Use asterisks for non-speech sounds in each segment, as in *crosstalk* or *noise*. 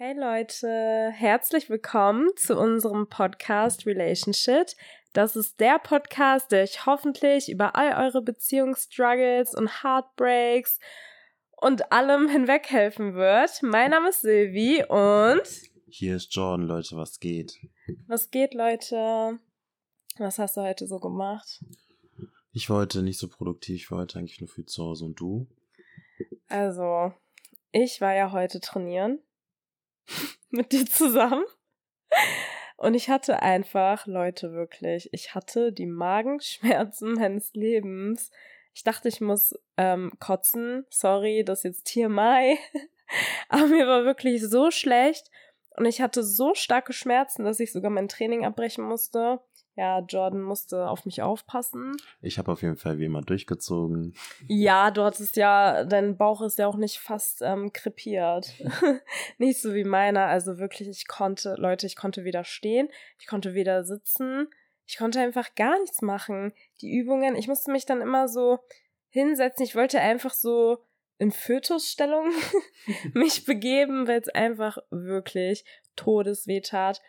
Hey Leute, herzlich willkommen zu unserem Podcast Relationship. Das ist der Podcast, der euch hoffentlich über all eure Beziehungsstruggles und Heartbreaks und allem hinweg helfen wird. Mein Name ist Silvi und hier ist Jordan, Leute, was geht? Was geht, Leute? Was hast du heute so gemacht? Ich war heute nicht so produktiv, ich war heute eigentlich nur viel zu Hause und du? Also, ich war ja heute trainieren *laughs* mit dir zusammen. Und ich hatte einfach, Leute, wirklich, ich hatte die Magenschmerzen *laughs* meines Lebens. Ich dachte, ich muss ähm, kotzen. Sorry, das ist jetzt TMI. *laughs* Aber mir war wirklich so schlecht. Und ich hatte so starke Schmerzen, dass ich sogar mein Training abbrechen musste. Ja, Jordan musste auf mich aufpassen. Ich habe auf jeden Fall wie immer durchgezogen. Ja, du hattest ja, dein Bauch ist ja auch nicht fast ähm, krepiert. *laughs* nicht so wie meiner. Also wirklich, ich konnte, Leute, ich konnte weder stehen, ich konnte weder sitzen, ich konnte einfach gar nichts machen. Die Übungen, ich musste mich dann immer so hinsetzen. Ich wollte einfach so in Fötusstellung *laughs* mich begeben, weil es einfach wirklich todesweh tat.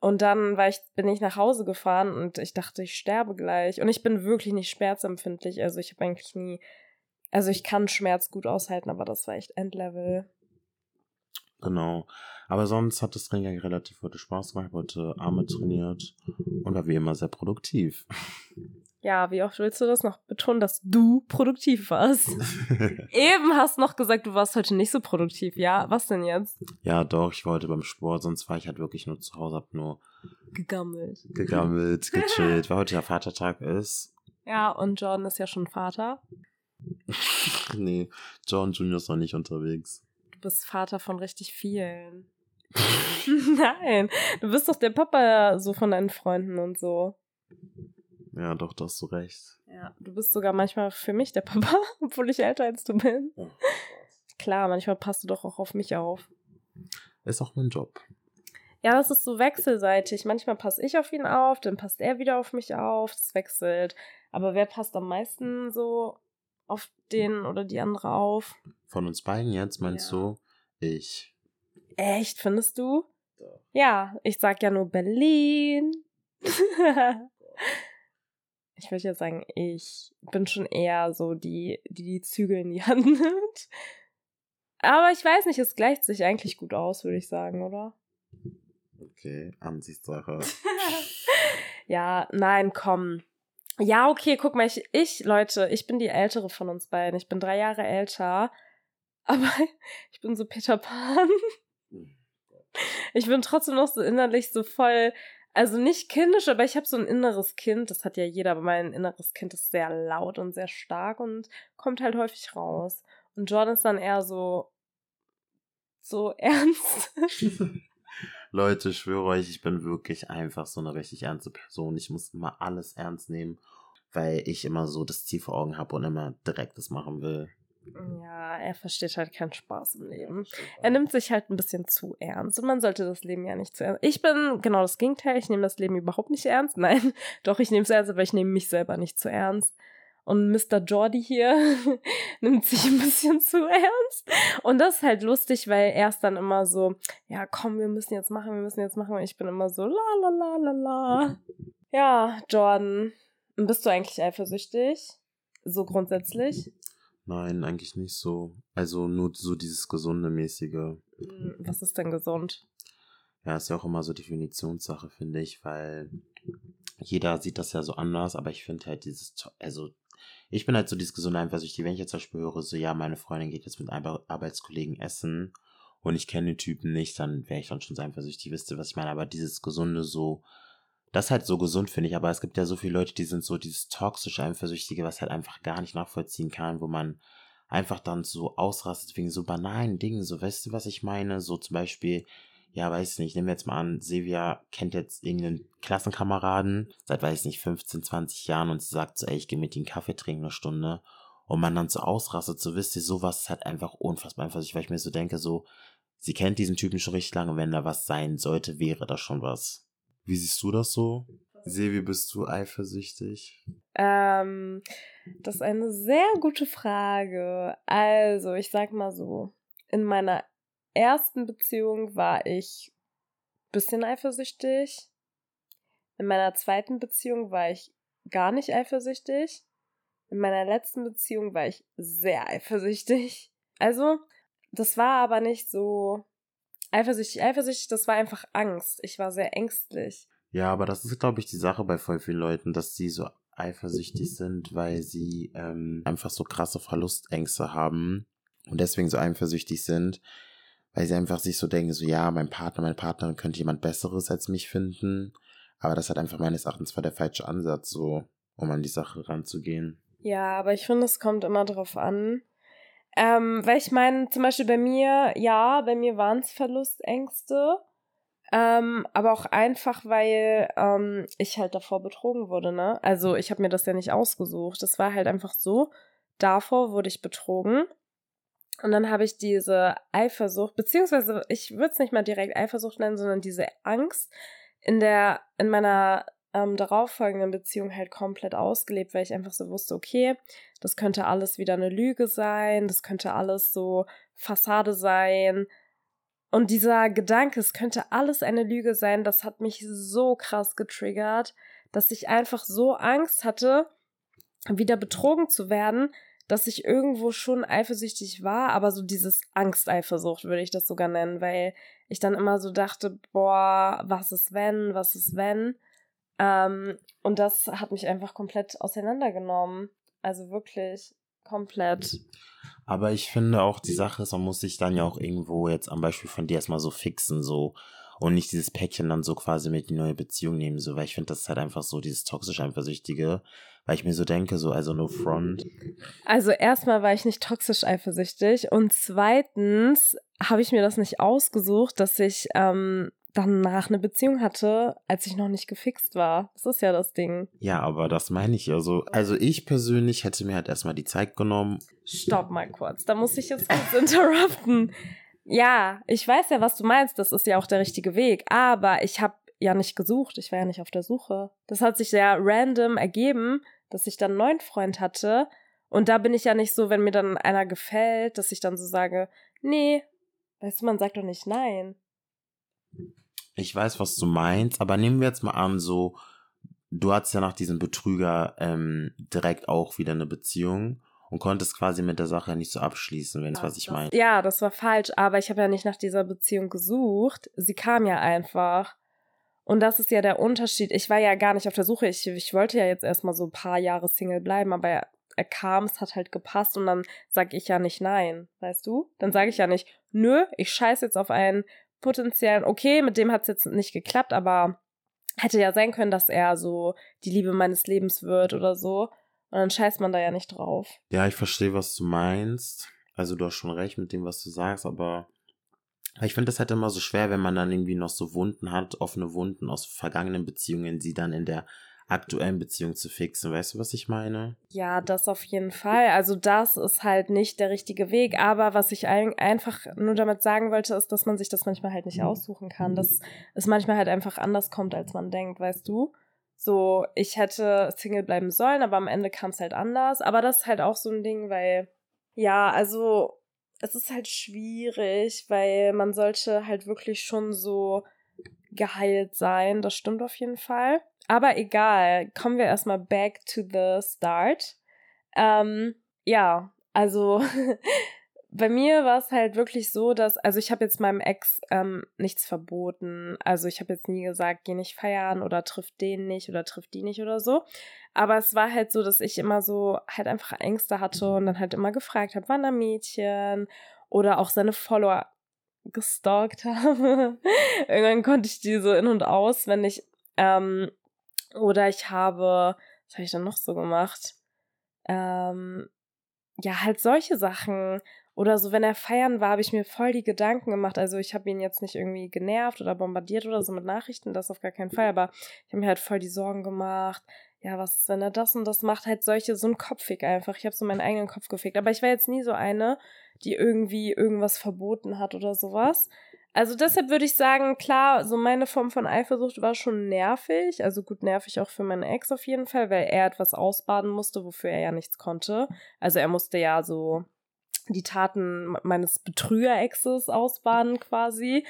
Und dann war ich, bin ich nach Hause gefahren und ich dachte, ich sterbe gleich. Und ich bin wirklich nicht schmerzempfindlich. Also ich habe eigentlich nie, also ich kann Schmerz gut aushalten, aber das war echt Endlevel. Genau. Aber sonst hat das Training relativ heute Spaß gemacht. Heute Arme trainiert und war wie immer sehr produktiv. Ja, wie oft willst du das noch betonen, dass du produktiv warst? *laughs* Eben hast noch gesagt, du warst heute nicht so produktiv. Ja, was denn jetzt? Ja, doch, ich war heute beim Sport, sonst war ich halt wirklich nur zu Hause, hab nur gegammelt. Gegammelt, *laughs* gechillt, weil heute ja Vatertag ist. Ja, und Jordan ist ja schon Vater. *laughs* nee, John Junior ist noch nicht unterwegs. Du bist Vater von richtig vielen. Nein, du bist doch der Papa so von deinen Freunden und so. Ja, doch, da hast du recht. Ja, du bist sogar manchmal für mich der Papa, *laughs* obwohl ich älter als du bin. Oh, Klar, manchmal passt du doch auch auf mich auf. Ist auch mein Job. Ja, das ist so wechselseitig. Manchmal passe ich auf ihn auf, dann passt er wieder auf mich auf. Das wechselt. Aber wer passt am meisten so auf den oder die andere auf? Von uns beiden jetzt, meinst ja. du? Ich. Echt, findest du? Ja, ich sag ja nur Berlin. *laughs* ich würde ja sagen, ich bin schon eher so die, die die Zügel in die *laughs* Hand nimmt. Aber ich weiß nicht, es gleicht sich eigentlich gut aus, würde ich sagen, oder? Okay, Ansichtssache. *laughs* ja, nein, komm. Ja, okay, guck mal, ich, ich, Leute, ich bin die ältere von uns beiden. Ich bin drei Jahre älter. *laughs* Aber ich bin so Peter Pan. Hm, ich bin trotzdem noch so innerlich so voll also nicht kindisch, aber ich habe so ein inneres Kind. Das hat ja jeder, aber mein inneres Kind ist sehr laut und sehr stark und kommt halt häufig raus. Und Jordan ist dann eher so so *laughs* ernst. *laughs* Leute, ich schwöre euch, ich bin wirklich einfach so eine richtig ernste Person. Ich muss immer alles ernst nehmen, weil ich immer so das Ziel vor Augen habe und immer direkt das machen will. Ja, er versteht halt keinen Spaß im Leben. Er nimmt sich halt ein bisschen zu ernst und man sollte das Leben ja nicht zu ernst. Ich bin genau das Gegenteil. Ich nehme das Leben überhaupt nicht ernst. *laughs* Nein, doch, ich nehme es ernst, aber ich nehme mich selber nicht zu ernst. Und Mr. Jordi hier *laughs* nimmt sich ein bisschen zu ernst. Und das ist halt lustig, weil er ist dann immer so, ja, komm, wir müssen jetzt machen, wir müssen jetzt machen. Und ich bin immer so, la la la la la. *laughs* Ja, Jordan, bist du eigentlich eifersüchtig? So grundsätzlich? Nein, eigentlich nicht so. Also nur so dieses gesunde mäßige. Hm, was ist denn gesund? Ja, ist ja auch immer so Definitionssache, finde ich, weil jeder sieht das ja so anders, aber ich finde halt dieses, also ich bin halt so dieses gesunde Eifersüchtige, wenn ich jetzt zum Beispiel höre, so ja, meine Freundin geht jetzt mit einem Arbeitskollegen essen und ich kenne den Typen nicht, dann wäre ich dann schon so eifersüchtig, wisst ihr, was ich meine, aber dieses gesunde so, das ist halt so gesund, finde ich. Aber es gibt ja so viele Leute, die sind so dieses toxische Eifersüchtige, was halt einfach gar nicht nachvollziehen kann, wo man einfach dann so ausrastet wegen so banalen Dingen. So, weißt du, was ich meine? So zum Beispiel, ja, weiß nicht, nehmen wir jetzt mal an, Silvia kennt jetzt irgendeinen Klassenkameraden seit, weiß nicht, 15, 20 Jahren und sie sagt so, ey, ich gehe mit ihm Kaffee trinken eine Stunde. Und man dann so ausrastet, so wisst ihr, sowas ist halt einfach unfassbar eifersüchtig, weil ich mir so denke, so, sie kennt diesen Typen schon richtig lange, wenn da was sein sollte, wäre da schon was. Wie siehst du das so? Sevi, bist du eifersüchtig? Ähm, das ist eine sehr gute Frage. Also, ich sag mal so, in meiner ersten Beziehung war ich bisschen eifersüchtig. In meiner zweiten Beziehung war ich gar nicht eifersüchtig. In meiner letzten Beziehung war ich sehr eifersüchtig. Also, das war aber nicht so eifersüchtig, eifersüchtig, das war einfach Angst. Ich war sehr ängstlich. Ja, aber das ist, glaube ich, die Sache bei voll vielen Leuten, dass sie so eifersüchtig sind, weil sie ähm, einfach so krasse Verlustängste haben und deswegen so eifersüchtig sind, weil sie einfach sich so denken, so ja, mein Partner, meine Partnerin könnte jemand Besseres als mich finden. Aber das hat einfach meines Erachtens war der falsche Ansatz, so, um an die Sache ranzugehen. Ja, aber ich finde, es kommt immer drauf an. Ähm, weil ich meine, zum Beispiel bei mir, ja, bei mir waren es Verlustängste. Ähm, aber auch einfach, weil ähm, ich halt davor betrogen wurde, ne? Also ich habe mir das ja nicht ausgesucht. Das war halt einfach so. Davor wurde ich betrogen. Und dann habe ich diese Eifersucht, beziehungsweise ich würde es nicht mal direkt Eifersucht nennen, sondern diese Angst in der, in meiner ähm, darauffolgenden Beziehung halt komplett ausgelebt, weil ich einfach so wusste, okay, das könnte alles wieder eine Lüge sein, das könnte alles so Fassade sein, und dieser Gedanke, es könnte alles eine Lüge sein, das hat mich so krass getriggert, dass ich einfach so Angst hatte, wieder betrogen zu werden, dass ich irgendwo schon eifersüchtig war, aber so dieses Angsteifersucht würde ich das sogar nennen, weil ich dann immer so dachte, boah, was ist wenn, was ist wenn? Ähm, und das hat mich einfach komplett auseinandergenommen. Also wirklich komplett. Aber ich finde auch, die Sache ist, man muss sich dann ja auch irgendwo jetzt am Beispiel von dir erstmal so fixen, so. Und nicht dieses Päckchen dann so quasi mit in die neue Beziehung nehmen, so, weil ich finde, das ist halt einfach so dieses toxisch Eifersüchtige, weil ich mir so denke, so, also no front. Also erstmal war ich nicht toxisch eifersüchtig und zweitens habe ich mir das nicht ausgesucht, dass ich ähm, danach eine Beziehung hatte, als ich noch nicht gefixt war. Das ist ja das Ding. Ja, aber das meine ich ja so. Also ich persönlich hätte mir halt erstmal die Zeit genommen. Stopp mal kurz, da muss ich jetzt kurz *laughs* interrupten. Ja, ich weiß ja, was du meinst, das ist ja auch der richtige Weg, aber ich habe ja nicht gesucht, ich war ja nicht auf der Suche. Das hat sich sehr random ergeben, dass ich dann einen neuen Freund hatte und da bin ich ja nicht so, wenn mir dann einer gefällt, dass ich dann so sage, nee, weißt du, man sagt doch nicht nein. Ich weiß, was du meinst, aber nehmen wir jetzt mal an, so, du hattest ja nach diesem Betrüger ähm, direkt auch wieder eine Beziehung und konntest quasi mit der Sache nicht so abschließen, wenn es was ich meine. Ja, das war falsch, aber ich habe ja nicht nach dieser Beziehung gesucht. Sie kam ja einfach. Und das ist ja der Unterschied. Ich war ja gar nicht auf der Suche. Ich, ich wollte ja jetzt erstmal so ein paar Jahre Single bleiben, aber er, er kam, es hat halt gepasst und dann sage ich ja nicht nein, weißt du? Dann sage ich ja nicht, nö, ich scheiß jetzt auf einen potenziellen, okay, mit dem hat es jetzt nicht geklappt, aber hätte ja sein können, dass er so die Liebe meines Lebens wird oder so. Und dann scheißt man da ja nicht drauf. Ja, ich verstehe, was du meinst. Also du hast schon recht mit dem, was du sagst, aber ich finde das halt immer so schwer, wenn man dann irgendwie noch so Wunden hat, offene Wunden aus vergangenen Beziehungen, die dann in der aktuellen Beziehung zu fixen. Weißt du, was ich meine? Ja, das auf jeden Fall. Also das ist halt nicht der richtige Weg. Aber was ich ein einfach nur damit sagen wollte, ist, dass man sich das manchmal halt nicht mhm. aussuchen kann. Dass es manchmal halt einfach anders kommt, als man denkt, weißt du? So, ich hätte Single bleiben sollen, aber am Ende kam es halt anders. Aber das ist halt auch so ein Ding, weil, ja, also es ist halt schwierig, weil man sollte halt wirklich schon so geheilt sein. Das stimmt auf jeden Fall. Aber egal, kommen wir erstmal back to the start. Ähm, ja, also *laughs* bei mir war es halt wirklich so, dass, also ich habe jetzt meinem Ex ähm, nichts verboten. Also ich habe jetzt nie gesagt, geh nicht feiern oder triff den nicht oder triff die nicht oder so. Aber es war halt so, dass ich immer so halt einfach Ängste hatte und dann halt immer gefragt habe, wann er Mädchen oder auch seine Follower gestalkt *laughs* habe. Irgendwann konnte ich die so in- und auswendig. Ähm, oder ich habe, was habe ich dann noch so gemacht? Ähm, ja, halt solche Sachen. Oder so, wenn er feiern war, habe ich mir voll die Gedanken gemacht. Also ich habe ihn jetzt nicht irgendwie genervt oder bombardiert oder so mit Nachrichten, das auf gar keinen Fall. Aber ich habe mir halt voll die Sorgen gemacht. Ja, was ist, wenn er das und das macht? Halt solche, so ein Kopfweg einfach. Ich habe so meinen eigenen Kopf gefickt. Aber ich war jetzt nie so eine, die irgendwie irgendwas verboten hat oder sowas. Also deshalb würde ich sagen, klar, so meine Form von Eifersucht war schon nervig. Also gut nervig auch für meinen Ex auf jeden Fall, weil er etwas ausbaden musste, wofür er ja nichts konnte. Also er musste ja so die Taten meines Betrüger-Exes ausbaden quasi,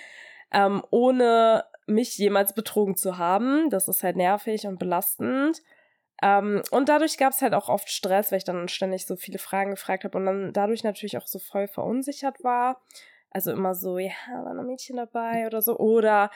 ähm, ohne mich jemals betrogen zu haben. Das ist halt nervig und belastend. Ähm, und dadurch gab es halt auch oft Stress, weil ich dann ständig so viele Fragen gefragt habe und dann dadurch natürlich auch so voll verunsichert war. Also immer so, ja, war ein Mädchen dabei oder so. Oder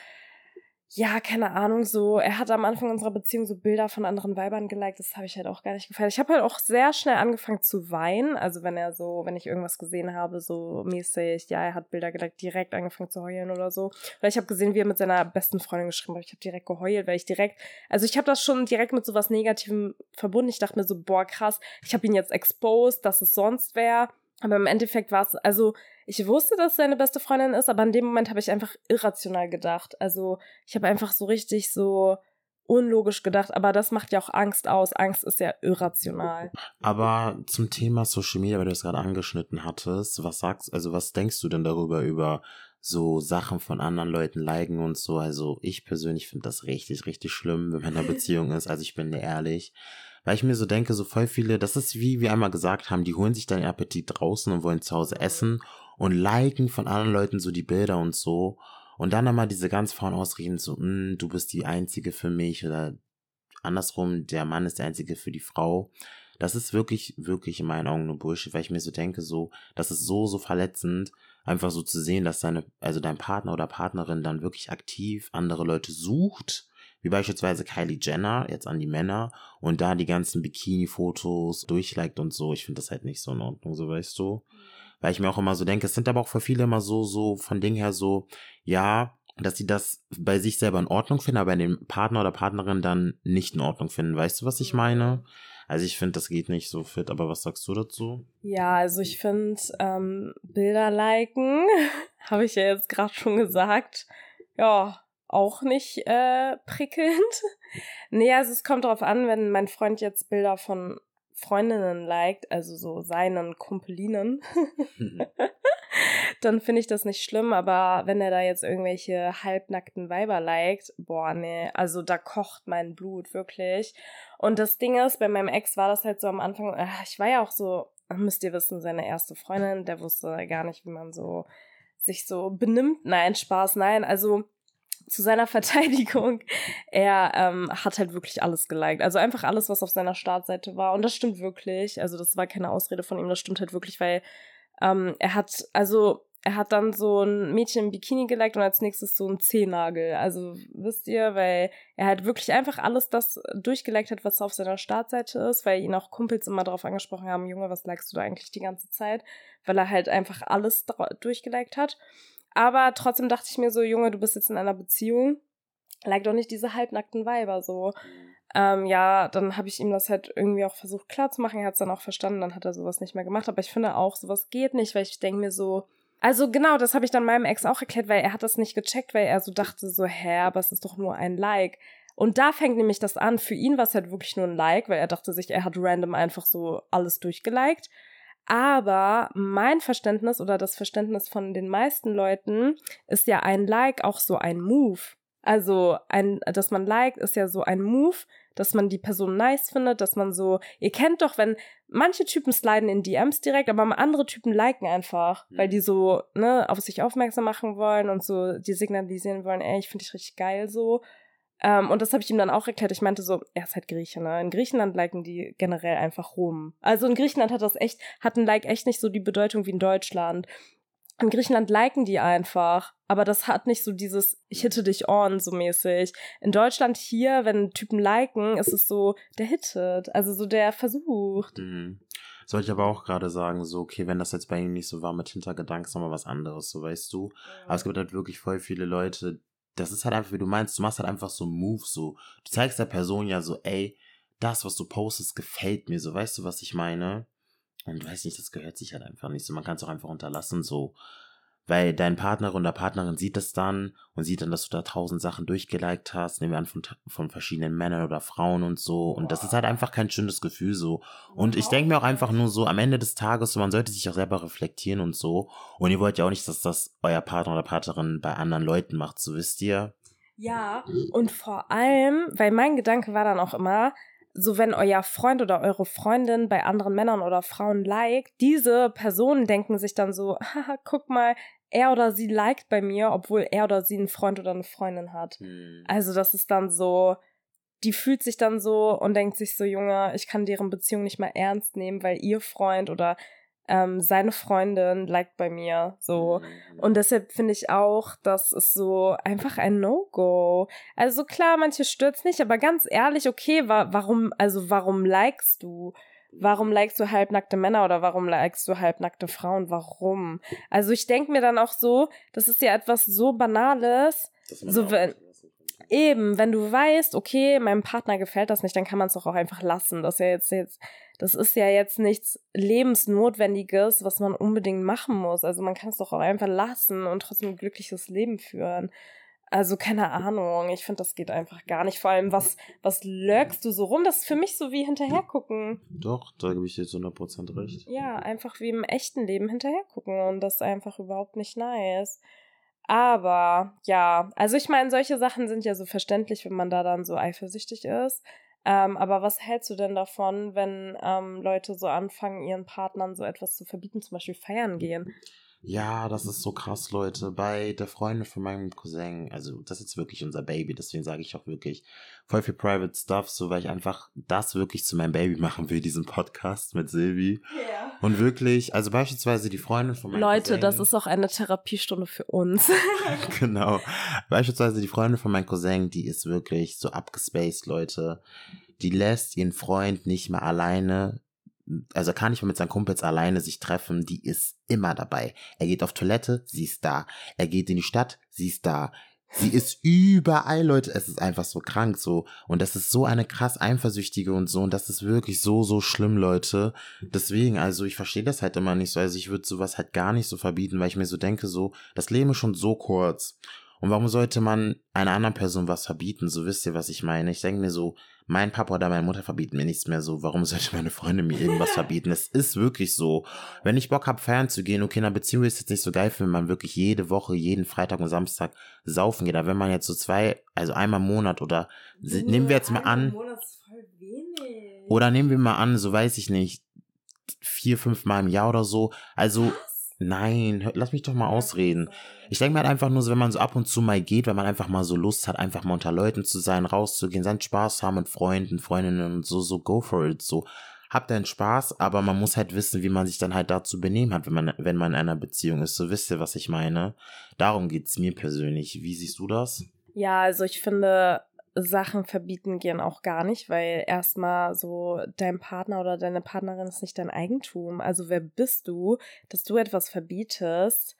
ja, keine Ahnung, so, er hat am Anfang unserer Beziehung so Bilder von anderen Weibern geliked, das habe ich halt auch gar nicht gefallen. Ich habe halt auch sehr schnell angefangen zu weinen, also wenn er so, wenn ich irgendwas gesehen habe, so mäßig, ja, er hat Bilder geliked, direkt angefangen zu heulen oder so. Oder ich habe gesehen, wie er mit seiner besten Freundin geschrieben hat, ich habe direkt geheult, weil ich direkt, also ich habe das schon direkt mit so was Negativem verbunden. Ich dachte mir so, boah, krass, ich habe ihn jetzt exposed, dass es sonst wäre. Aber im Endeffekt war es, also ich wusste, dass seine beste Freundin ist, aber in dem Moment habe ich einfach irrational gedacht. Also ich habe einfach so richtig so unlogisch gedacht, aber das macht ja auch Angst aus. Angst ist ja irrational. Aber zum Thema Social Media, weil du es gerade angeschnitten hattest, was sagst, also was denkst du denn darüber über so Sachen von anderen Leuten liken und so? Also ich persönlich finde das richtig, richtig schlimm, wenn man in einer *laughs* Beziehung ist. Also ich bin dir ehrlich. Weil ich mir so denke, so voll viele, das ist wie wir einmal gesagt haben, die holen sich dann Appetit draußen und wollen zu Hause essen und liken von anderen Leuten so die Bilder und so. Und dann einmal diese ganz Frauen ausreden, so, mm, du bist die Einzige für mich oder andersrum, der Mann ist der Einzige für die Frau. Das ist wirklich, wirklich in meinen Augen nur Bullshit, weil ich mir so denke, so, das ist so, so verletzend, einfach so zu sehen, dass deine, also dein Partner oder Partnerin dann wirklich aktiv andere Leute sucht wie beispielsweise Kylie Jenner, jetzt an die Männer, und da die ganzen Bikini-Fotos durchliked und so. Ich finde das halt nicht so in Ordnung, so weißt du. Weil ich mir auch immer so denke, es sind aber auch für viele immer so, so von Ding her so, ja, dass sie das bei sich selber in Ordnung finden, aber bei dem Partner oder Partnerin dann nicht in Ordnung finden. Weißt du, was ich meine? Also ich finde, das geht nicht so fit, aber was sagst du dazu? Ja, also ich finde, ähm, Bilder liken, *laughs* habe ich ja jetzt gerade schon gesagt. Ja, auch nicht äh, prickelnd. *laughs* nee, also es kommt darauf an, wenn mein Freund jetzt Bilder von Freundinnen liked, also so seinen Kumpelinen, *laughs* dann finde ich das nicht schlimm, aber wenn er da jetzt irgendwelche halbnackten Weiber liked, boah, nee, also da kocht mein Blut wirklich. Und das Ding ist, bei meinem Ex war das halt so am Anfang, äh, ich war ja auch so, müsst ihr wissen, seine erste Freundin, der wusste gar nicht, wie man so sich so benimmt. Nein, Spaß, nein, also zu seiner *laughs* Verteidigung, er ähm, hat halt wirklich alles geliked. Also einfach alles, was auf seiner Startseite war. Und das stimmt wirklich. Also das war keine Ausrede von ihm, das stimmt halt wirklich, weil ähm, er hat, also er hat dann so ein Mädchen im Bikini geliked und als nächstes so ein Zehennagel. Also wisst ihr, weil er halt wirklich einfach alles das durchgeliked hat, was auf seiner Startseite ist, weil ihn auch Kumpels immer darauf angesprochen haben, Junge, was likest du da eigentlich die ganze Zeit? Weil er halt einfach alles durchgeliked hat. Aber trotzdem dachte ich mir so, Junge, du bist jetzt in einer Beziehung. Like doch nicht diese halbnackten Weiber so. Ähm, ja, dann habe ich ihm das halt irgendwie auch versucht klarzumachen. Er hat es dann auch verstanden, dann hat er sowas nicht mehr gemacht. Aber ich finde auch, sowas geht nicht, weil ich denke mir so, also genau, das habe ich dann meinem Ex auch erklärt, weil er hat das nicht gecheckt, weil er so dachte so, hä, aber es ist doch nur ein Like. Und da fängt nämlich das an. Für ihn war es halt wirklich nur ein Like, weil er dachte sich, er hat random einfach so alles durchgeliked. Aber mein Verständnis oder das Verständnis von den meisten Leuten ist ja ein Like auch so ein Move. Also ein, dass man liked, ist ja so ein Move, dass man die Person nice findet, dass man so, ihr kennt doch, wenn manche Typen sliden in DMs direkt, aber andere Typen liken einfach, mhm. weil die so, ne, auf sich aufmerksam machen wollen und so, die signalisieren wollen, ey, ich finde dich richtig geil so. Ähm, und das habe ich ihm dann auch erklärt. Ich meinte so, er ist halt Grieche, ne? In Griechenland liken die generell einfach rum. Also in Griechenland hat das echt, hat ein Like echt nicht so die Bedeutung wie in Deutschland. In Griechenland liken die einfach, aber das hat nicht so dieses ich hitte dich on so mäßig. In Deutschland hier, wenn Typen liken, ist es so, der hittet, also so der versucht. Mhm. Sollte ich aber auch gerade sagen, so, okay, wenn das jetzt bei ihm nicht so war mit Hintergedanken, ist nochmal was anderes, so weißt du. Aber es gibt halt wirklich voll viele Leute, das ist halt einfach, wie du meinst, du machst halt einfach so einen Move, so. Du zeigst der Person ja so, ey, das, was du postest, gefällt mir, so, weißt du, was ich meine? Und weiß nicht, das gehört sich halt einfach nicht so. Man kann es auch einfach unterlassen, so. Weil dein Partner oder Partnerin sieht das dann und sieht dann, dass du da tausend Sachen durchgeliked hast, nehmen wir an von, von verschiedenen Männern oder Frauen und so. Und das ist halt einfach kein schönes Gefühl so. Und ich denke mir auch einfach nur so, am Ende des Tages, so, man sollte sich auch selber reflektieren und so. Und ihr wollt ja auch nicht, dass das euer Partner oder Partnerin bei anderen Leuten macht, so wisst ihr. Ja, und vor allem, weil mein Gedanke war dann auch immer, so wenn euer Freund oder eure Freundin bei anderen Männern oder Frauen liked, diese Personen denken sich dann so, *laughs* haha, guck mal, er oder sie liked bei mir, obwohl er oder sie einen Freund oder eine Freundin hat. Hm. Also das ist dann so, die fühlt sich dann so und denkt sich so, Junge, ich kann deren Beziehung nicht mal ernst nehmen, weil ihr Freund oder ähm, seine Freundin liked bei mir. So. Mhm. Und deshalb finde ich auch, das ist so einfach ein No-Go. Also klar, manche stürzt nicht, aber ganz ehrlich, okay, wa warum, also warum likest du? Warum likest du halbnackte Männer oder warum likest du halbnackte Frauen? Warum? Also ich denke mir dann auch so, das ist ja etwas so Banales. Dass So, wenn-. Eben, wenn du weißt, okay, meinem Partner gefällt das nicht, dann kann man es doch auch einfach lassen. Das ist ja jetzt, jetzt, das ist ja jetzt nichts Lebensnotwendiges, was man unbedingt machen muss. Also man kann es doch auch einfach lassen und trotzdem ein glückliches Leben führen. Also keine Ahnung, ich finde, das geht einfach gar nicht. Vor allem, was, was lurkst du so rum? Das ist für mich so wie hinterhergucken. Doch, da gebe ich dir zu 100% recht. Ja, einfach wie im echten Leben hinterhergucken und das ist einfach überhaupt nicht nice. Aber ja, also ich meine, solche Sachen sind ja so verständlich, wenn man da dann so eifersüchtig ist. Ähm, aber was hältst du denn davon, wenn ähm, Leute so anfangen, ihren Partnern so etwas zu verbieten, zum Beispiel feiern gehen? Ja, das ist so krass, Leute. Bei der Freundin von meinem Cousin, also das ist jetzt wirklich unser Baby, deswegen sage ich auch wirklich voll viel Private Stuff, so weil ich einfach das wirklich zu meinem Baby *laughs* machen will, diesen Podcast mit Silvi. Ja. Und wirklich, also beispielsweise die Freundin von meinem Leute, Cousin. das ist auch eine Therapiestunde für uns. *laughs* *laughs* genau. Beispielsweise die Freundin von meinem Cousin, die ist wirklich so abgespaced, Leute. Die lässt ihren Freund nicht mehr alleine, also kann nicht mehr mit seinen Kumpels alleine sich treffen, die ist immer dabei. Er geht auf Toilette, sie ist da. Er geht in die Stadt, sie ist da. Sie ist überall, Leute. Es ist einfach so krank so. Und das ist so eine krass eifersüchtige und so. Und das ist wirklich so, so schlimm, Leute. Deswegen, also ich verstehe das halt immer nicht so. Also ich würde sowas halt gar nicht so verbieten, weil ich mir so denke, so, das Leben ist schon so kurz. Und warum sollte man einer anderen Person was verbieten? So wisst ihr, was ich meine. Ich denke mir so, mein Papa oder meine Mutter verbieten mir nichts mehr so. Warum sollte meine Freundin mir irgendwas *laughs* verbieten? Es ist wirklich so. Wenn ich Bock hab, feiern zu gehen, okay, in einer Beziehung ist es jetzt nicht so geil, wenn man wirklich jede Woche, jeden Freitag und Samstag saufen geht. Aber wenn man jetzt so zwei, also einmal im Monat oder se- nehmen wir jetzt mal an, oder nehmen wir mal an, so weiß ich nicht, vier, fünf Mal im Jahr oder so. Also, nein, hör, lass mich doch mal ausreden. Ich denke mir halt einfach nur so, wenn man so ab und zu mal geht, wenn man einfach mal so Lust hat, einfach mal unter Leuten zu sein, rauszugehen, seinen Spaß haben mit Freunden, Freundinnen und so, so go for it, so. Habt deinen Spaß, aber man muss halt wissen, wie man sich dann halt dazu benehmen hat, wenn man, wenn man in einer Beziehung ist. So wisst ihr, was ich meine? Darum geht's mir persönlich. Wie siehst du das? Ja, also ich finde, Sachen verbieten gehen auch gar nicht, weil erstmal so dein Partner oder deine Partnerin ist nicht dein Eigentum. Also wer bist du, dass du etwas verbietest,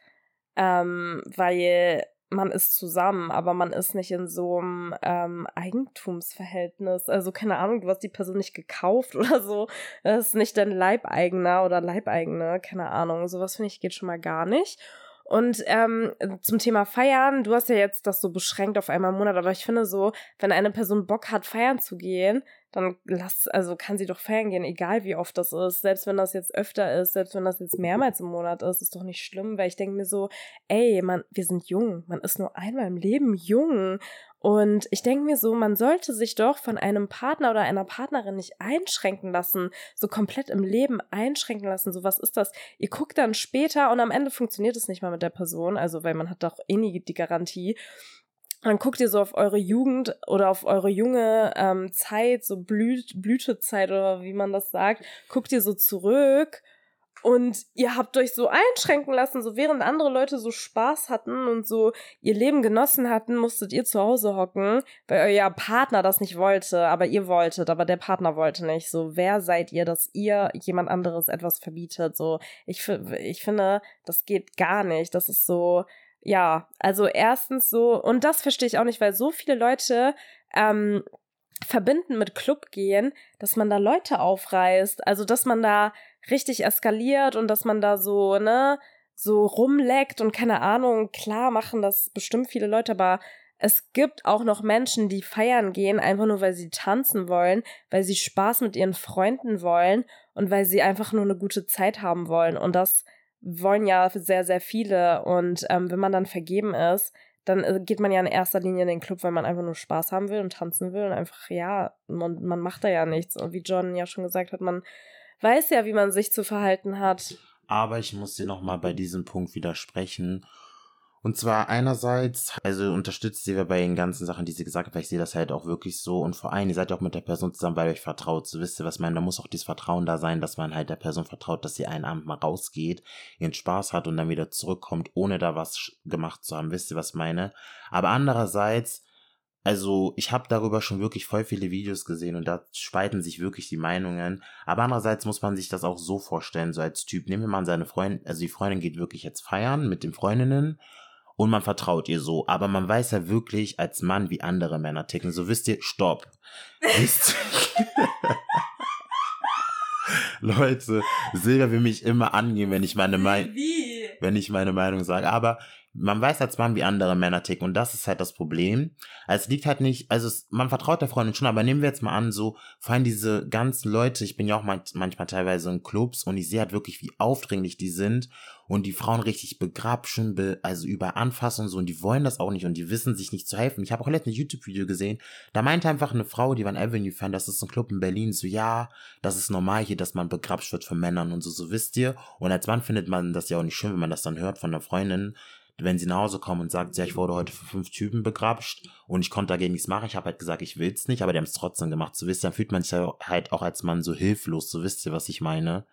ähm, weil man ist zusammen, aber man ist nicht in so einem ähm, Eigentumsverhältnis. Also keine Ahnung, du hast die Person nicht gekauft *laughs* oder so. Das ist nicht dein Leibeigener oder Leibeigene, keine Ahnung. Sowas finde ich geht schon mal gar nicht. Und ähm, zum Thema Feiern, du hast ja jetzt das so beschränkt auf einmal im Monat, aber ich finde so, wenn eine Person Bock hat, feiern zu gehen, dann lass, also kann sie doch feiern gehen, egal wie oft das ist. Selbst wenn das jetzt öfter ist, selbst wenn das jetzt mehrmals im Monat ist, ist doch nicht schlimm, weil ich denke mir so, ey, man, wir sind jung, man ist nur einmal im Leben jung. Und ich denke mir so, man sollte sich doch von einem Partner oder einer Partnerin nicht einschränken lassen, so komplett im Leben einschränken lassen. So, was ist das? Ihr guckt dann später und am Ende funktioniert es nicht mal mit der Person, also weil man hat doch eh nie die Garantie. Dann guckt ihr so auf eure Jugend oder auf eure junge ähm, Zeit, so Blüt Blütezeit oder wie man das sagt, guckt ihr so zurück und ihr habt euch so einschränken lassen, so während andere Leute so Spaß hatten und so ihr Leben genossen hatten, musstet ihr zu Hause hocken, weil euer Partner das nicht wollte, aber ihr wolltet, aber der Partner wollte nicht. So, wer seid ihr, dass ihr jemand anderes etwas verbietet? So, ich, ich finde, das geht gar nicht. Das ist so, ja, also erstens so, und das verstehe ich auch nicht, weil so viele Leute ähm, verbinden mit Club gehen, dass man da Leute aufreißt, also dass man da richtig eskaliert und dass man da so, ne, so rumleckt und keine Ahnung, klar machen das bestimmt viele Leute, aber es gibt auch noch Menschen, die feiern gehen, einfach nur weil sie tanzen wollen, weil sie Spaß mit ihren Freunden wollen und weil sie einfach nur eine gute Zeit haben wollen. Und das wollen ja sehr, sehr viele. Und ähm, wenn man dann vergeben ist, dann äh, geht man ja in erster Linie in den Club, weil man einfach nur Spaß haben will und tanzen will und einfach, ja, man, man macht da ja nichts. Und wie John ja schon gesagt hat, man weiß ja, wie man sich zu verhalten hat. Aber ich muss dir nochmal bei diesem Punkt widersprechen. Und zwar einerseits, also unterstützt sie bei den ganzen Sachen, die sie gesagt hat, weil ich sehe das halt auch wirklich so. Und vor allem, ihr seid ja auch mit der Person zusammen, weil ihr euch vertraut. So wisst ihr, was ich meine? Da muss auch dieses Vertrauen da sein, dass man halt der Person vertraut, dass sie einen Abend mal rausgeht, ihren Spaß hat und dann wieder zurückkommt, ohne da was gemacht zu haben. Wisst ihr, was ich meine? Aber andererseits, also ich habe darüber schon wirklich voll viele Videos gesehen und da spalten sich wirklich die Meinungen. Aber andererseits muss man sich das auch so vorstellen, so als Typ. Nehmen wir mal seine Freundin, also die Freundin geht wirklich jetzt feiern mit den Freundinnen und man vertraut ihr so. Aber man weiß ja wirklich als Mann, wie andere Männer ticken. So wisst ihr, stopp. Wisst *laughs* Leute, Silvia will mich immer angehen, wenn ich meine Meinung, wenn ich meine Meinung sage. Aber man weiß als Mann, wie andere Männer ticken und das ist halt das Problem. Also es liegt halt nicht, also es, man vertraut der Freundin schon, aber nehmen wir jetzt mal an, so vor allem diese ganzen Leute, ich bin ja auch manchmal teilweise in Clubs und ich sehe halt wirklich, wie aufdringlich die sind und die Frauen richtig begrapschen, be, also über anfassen und so und die wollen das auch nicht und die wissen sich nicht zu helfen. Ich habe auch letztens ein YouTube-Video gesehen, da meinte einfach eine Frau, die war ein Avenue-Fan, das ist ein Club in Berlin, so ja, das ist normal hier, dass man begrapscht wird von Männern und so, so wisst ihr. Und als Mann findet man das ja auch nicht schön, wenn man das dann hört von einer Freundin, wenn sie nach Hause kommen und sagt, ja, ich wurde heute für fünf Typen begrapscht und ich konnte dagegen nichts machen, ich habe halt gesagt, ich will's nicht, aber die haben es trotzdem gemacht. So wisst ihr, dann fühlt man sich halt auch als Mann so hilflos, so wisst ihr, was ich meine.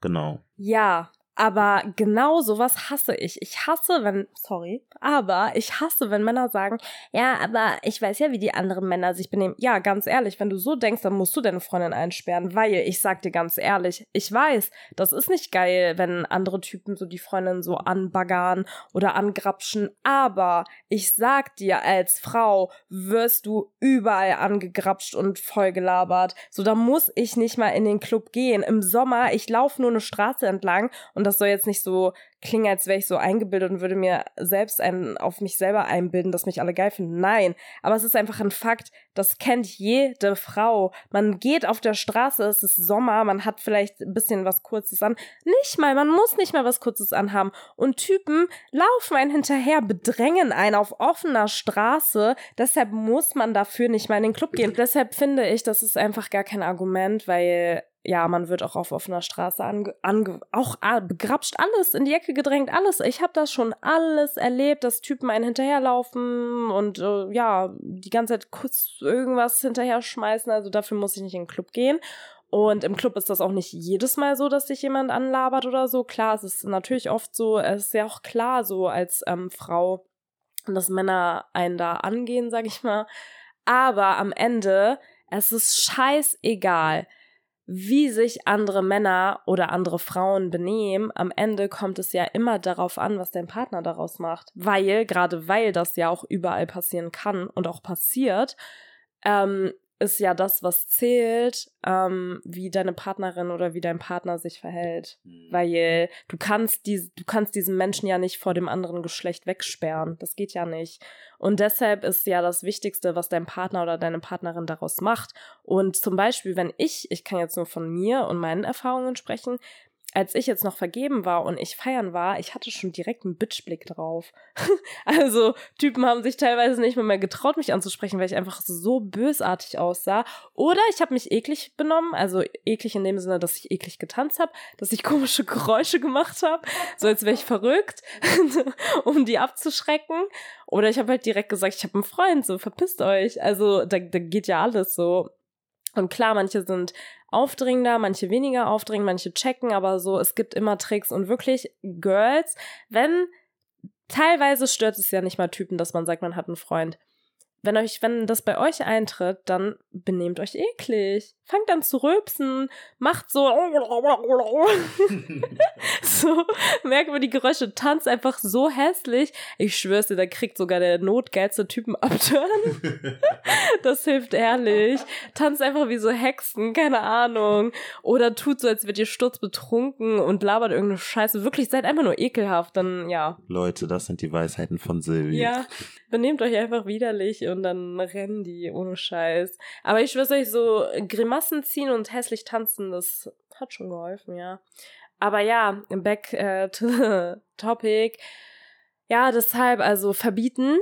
Genau. Ja, aber genau sowas hasse ich. Ich hasse, wenn, sorry, aber ich hasse, wenn Männer sagen, ja, aber ich weiß ja, wie die anderen Männer sich benehmen. Ja, ganz ehrlich, wenn du so denkst, dann musst du deine Freundin einsperren, weil ich sag dir ganz ehrlich, ich weiß, das ist nicht geil, wenn andere Typen so die Freundin so anbaggern oder angrapschen, aber ich sag dir, als Frau wirst du überall angegrapscht und vollgelabert. So, da muss ich nicht mal in den Club gehen. Im Sommer, ich laufe nur eine Straße entlang und und das soll jetzt nicht so klingen, als wäre ich so eingebildet und würde mir selbst einen, auf mich selber einbilden, dass mich alle geil finden. Nein, aber es ist einfach ein Fakt, das kennt jede Frau. Man geht auf der Straße, es ist Sommer, man hat vielleicht ein bisschen was Kurzes an. Nicht mal, man muss nicht mal was Kurzes anhaben. Und Typen laufen einen hinterher, bedrängen einen auf offener Straße. Deshalb muss man dafür nicht mal in den Club gehen. Deshalb finde ich, das ist einfach gar kein Argument, weil ja, man wird auch auf offener Straße ange, ange auch begrapscht, alles in die Ecke gedrängt, alles. Ich habe das schon alles erlebt, dass Typen einen hinterherlaufen und äh, ja, die ganze Zeit kurz irgendwas hinterher schmeißen. Also dafür muss ich nicht in den Club gehen. Und im Club ist das auch nicht jedes Mal so, dass sich jemand anlabert oder so. Klar, es ist natürlich oft so, es ist ja auch klar so als ähm, Frau, dass Männer einen da angehen, sag ich mal. Aber am Ende, es ist scheißegal wie sich andere Männer oder andere Frauen benehmen, am Ende kommt es ja immer darauf an, was dein Partner daraus macht. Weil, gerade weil das ja auch überall passieren kann und auch passiert, ähm, ist ja das, was zählt, ähm, wie deine Partnerin oder wie dein Partner sich verhält. Mhm. Weil du kannst, die, du kannst diesen Menschen ja nicht vor dem anderen Geschlecht wegsperren. Das geht ja nicht. Und deshalb ist ja das Wichtigste, was dein Partner oder deine Partnerin daraus macht. Und zum Beispiel, wenn ich, ich kann jetzt nur von mir und meinen Erfahrungen sprechen, als ich jetzt noch vergeben war und ich feiern war, ich hatte schon direkt einen Bitchblick drauf. *laughs* also Typen haben sich teilweise nicht mehr, mehr getraut, mich anzusprechen, weil ich einfach so bösartig aussah. Oder ich habe mich eklig benommen, also eklig in dem Sinne, dass ich eklig getanzt habe, dass ich komische Geräusche gemacht habe, so als wäre ich verrückt, *laughs* um die abzuschrecken. Oder ich habe halt direkt gesagt, ich habe einen Freund, so verpisst euch. Also da, da geht ja alles so. Und klar, manche sind aufdringender, manche weniger aufdringend, manche checken, aber so, es gibt immer Tricks. Und wirklich Girls, wenn teilweise stört es ja nicht mal Typen, dass man sagt, man hat einen Freund wenn euch, wenn das bei euch eintritt, dann benehmt euch eklig. Fangt an zu rülpsen, macht so, *laughs* so merkwürdige Geräusche, tanzt einfach so hässlich. Ich schwör's dir, da kriegt sogar der notgeilste Typen abtören. *laughs* das hilft ehrlich. Tanzt einfach wie so Hexen, keine Ahnung. Oder tut so, als wärt ihr sturzbetrunken und labert irgendeine Scheiße. Wirklich, seid einfach nur ekelhaft, dann ja. Leute, das sind die Weisheiten von Silvi. Ja, benehmt euch einfach widerlich und dann rennen die ohne Scheiß. Aber ich schwör's euch, so Grimassen ziehen und hässlich tanzen, das hat schon geholfen, ja. Aber ja, back äh, *laughs* to the topic. Ja, deshalb also verbieten.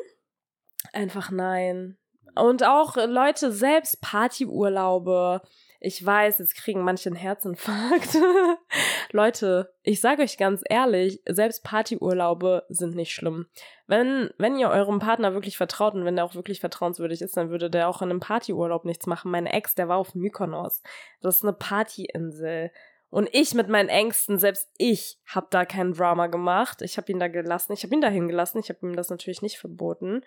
Einfach nein. Und auch äh, Leute, selbst Partyurlaube. Ich weiß, jetzt kriegen manche einen Herzinfarkt. *laughs* Leute, ich sage euch ganz ehrlich, selbst Partyurlaube sind nicht schlimm. Wenn, wenn ihr eurem Partner wirklich vertraut und wenn der auch wirklich vertrauenswürdig ist, dann würde der auch in einem Partyurlaub nichts machen. Mein Ex, der war auf Mykonos. Das ist eine Partyinsel. Und ich mit meinen Ängsten, selbst ich habe da kein Drama gemacht. Ich habe ihn da gelassen, ich habe ihn da hingelassen, ich habe ihm das natürlich nicht verboten.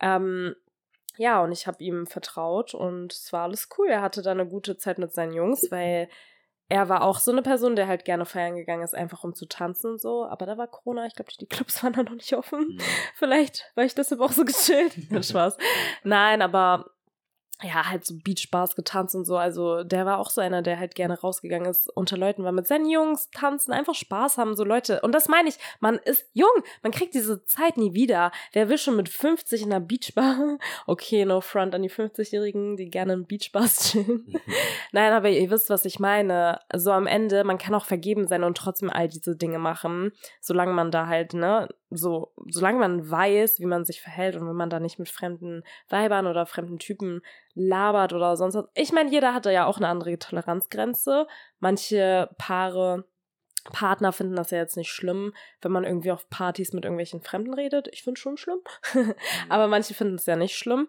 Ähm, ja, und ich habe ihm vertraut und es war alles cool. Er hatte da eine gute Zeit mit seinen Jungs, weil er war auch so eine Person, der halt gerne feiern gegangen ist, einfach um zu tanzen und so. Aber da war Corona, ich glaube, die Clubs *laughs* waren da noch nicht offen. Mhm. Vielleicht war ich deshalb auch so gechillt. *laughs* Spaß. Nein, aber ja, halt so Beachbars getanzt und so. Also der war auch so einer, der halt gerne rausgegangen ist, unter Leuten war mit seinen Jungs tanzen, einfach Spaß haben, so Leute. Und das meine ich, man ist jung, man kriegt diese Zeit nie wieder. Wer will schon mit 50 in einer Beachbar? *laughs* Okay, no front an die 50-Jährigen, die gerne in Beachbars chillen. *laughs* Nein, aber ihr wisst, was ich meine. So am Ende, man kann auch vergeben sein und trotzdem all diese Dinge machen, solange man da halt, ne, so, solange man weiß, wie man sich verhält und wenn man da nicht mit fremden Weibern oder fremden Typen labert oder sonst was. Ich meine, jeder hat da ja auch eine andere Toleranzgrenze. Manche Paare, Partner finden das ja jetzt nicht schlimm, wenn man irgendwie auf Partys mit irgendwelchen Fremden redet. Ich finde es schon schlimm. *laughs* Aber manche finden es ja nicht schlimm.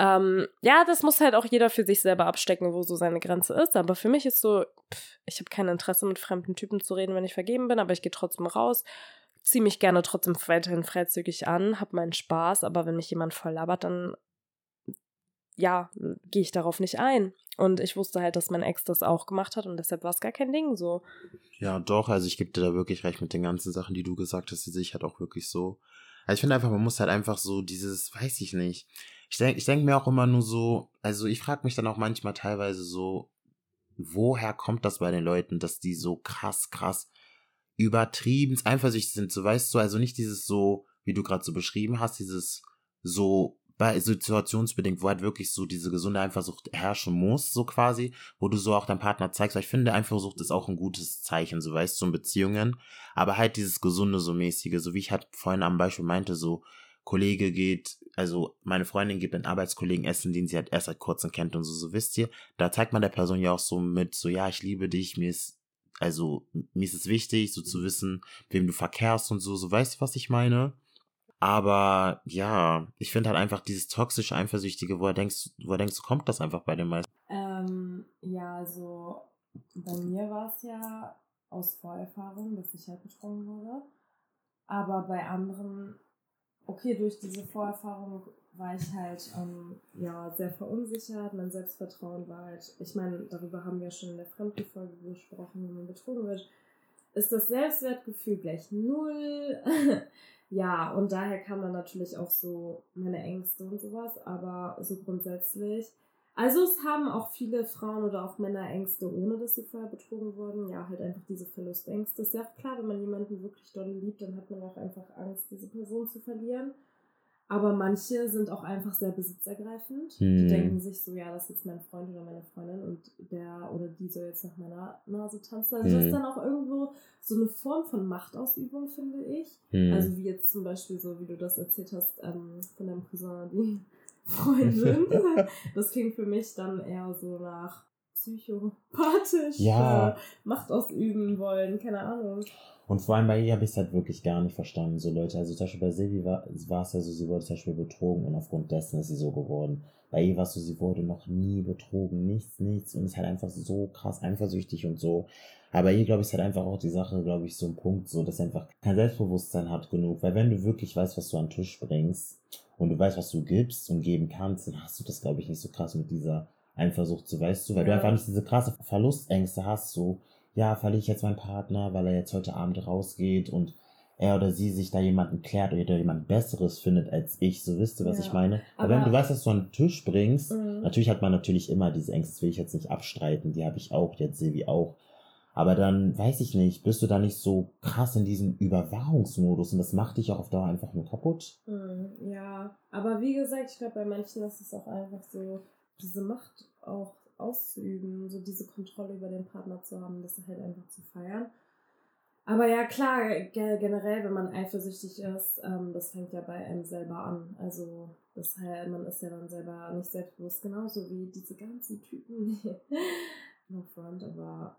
Ähm, ja, das muss halt auch jeder für sich selber abstecken, wo so seine Grenze ist. Aber für mich ist so, pff, ich habe kein Interesse mit fremden Typen zu reden, wenn ich vergeben bin, aber ich gehe trotzdem raus ziehe mich gerne trotzdem weiterhin freizügig an, habe meinen Spaß, aber wenn mich jemand voll labert, dann ja, gehe ich darauf nicht ein. Und ich wusste halt, dass mein Ex das auch gemacht hat und deshalb war es gar kein Ding so. Ja, doch, also ich gebe dir da wirklich recht mit den ganzen Sachen, die du gesagt hast, die sehe ich halt auch wirklich so. Also ich finde einfach, man muss halt einfach so dieses, weiß ich nicht. Ich denke ich denk mir auch immer nur so, also ich frage mich dann auch manchmal teilweise so, woher kommt das bei den Leuten, dass die so krass, krass übertrieben eifersüchtig sind, so weißt du, also nicht dieses so, wie du gerade so beschrieben hast, dieses so bei situationsbedingt, wo halt wirklich so diese gesunde Eifersucht herrschen muss, so quasi, wo du so auch deinem Partner zeigst, weil ich finde, Eifersucht ist auch ein gutes Zeichen, so weißt du, in Beziehungen, aber halt dieses gesunde, so mäßige, so wie ich halt vorhin am Beispiel meinte, so, Kollege geht, also meine Freundin geht mit Arbeitskollegen essen, den sie halt erst seit kurzem kennt und so, so wisst ihr, da zeigt man der Person ja auch so mit, so, ja, ich liebe dich, mir ist also mir ist es wichtig, so zu wissen, wem du verkehrst und so, so weißt du, was ich meine? Aber ja, ich finde halt einfach dieses toxische, eifersüchtige, woher denkst, woher denkst du, kommt das einfach bei den meisten? Ähm, ja, also bei mir war es ja aus Vorerfahrung, dass ich halt betrogen wurde. Aber bei anderen, okay, durch diese Vorerfahrung war ich halt ähm, ja, sehr verunsichert. Mein Selbstvertrauen war halt, ich meine, darüber haben wir schon in der Fremdenfolge gesprochen, wenn man betrogen wird, ist das Selbstwertgefühl gleich null. *laughs* ja, und daher kam dann natürlich auch so meine Ängste und sowas, aber so grundsätzlich. Also es haben auch viele Frauen oder auch Männer Ängste, ohne dass sie vorher betrogen wurden. Ja, halt einfach diese Verlustängste. Ist ja auch klar, wenn man jemanden wirklich doll liebt, dann hat man auch einfach Angst, diese Person zu verlieren. Aber manche sind auch einfach sehr besitzergreifend. Hm. Die denken sich so, ja, das ist jetzt mein Freund oder meine Freundin und der oder die soll jetzt nach meiner Nase tanzen. Also hm. das ist dann auch irgendwo so eine Form von Machtausübung, finde ich. Hm. Also wie jetzt zum Beispiel so, wie du das erzählt hast, ähm, von deinem Cousin, die *laughs* Freundin. *laughs* das klingt für mich dann eher so nach psychopathisch ja. Macht ausüben wollen, keine Ahnung. Und vor allem bei ihr habe ich es halt wirklich gar nicht verstanden. So Leute, also zum Beispiel bei Silvi war, es ja so, sie wurde zum Beispiel betrogen und aufgrund dessen ist sie so geworden. Bei ihr war es so, sie wurde noch nie betrogen, nichts, nichts und ist halt einfach so krass eifersüchtig und so. Aber hier, glaube ich, ist halt einfach auch die Sache, glaube ich, so ein Punkt, so, dass er einfach kein Selbstbewusstsein hat genug. Weil wenn du wirklich weißt, was du an den Tisch bringst und du weißt, was du gibst und geben kannst, dann hast du das, glaube ich, nicht so krass mit dieser Eifersucht, so weißt du, weil ja. du einfach nicht diese krasse Verlustängste hast, so, ja, verliere ich jetzt meinen Partner, weil er jetzt heute Abend rausgeht und er oder sie sich da jemanden klärt oder jemand Besseres findet als ich, so wisst ihr, was ja. ich meine. Aber, Aber, wenn du weißt, dass du an den Tisch bringst, mhm. natürlich hat man natürlich immer diese Ängste, das will ich jetzt nicht abstreiten, die habe ich auch, jetzt Silvi auch. Aber dann, weiß ich nicht, bist du da nicht so krass in diesem Überwachungsmodus und das macht dich auch auf Dauer einfach nur kaputt. Mhm, ja, aber wie gesagt, ich glaube, bei manchen ist es auch einfach so, diese Macht auch auszuüben, so diese Kontrolle über den Partner zu haben, das halt einfach zu feiern. Aber ja, klar, generell, wenn man eifersüchtig ist, ähm, das fängt ja bei einem selber an. Also, das heißt, man ist ja dann selber nicht selbstbewusst, genauso wie diese ganzen Typen, *laughs* no front, aber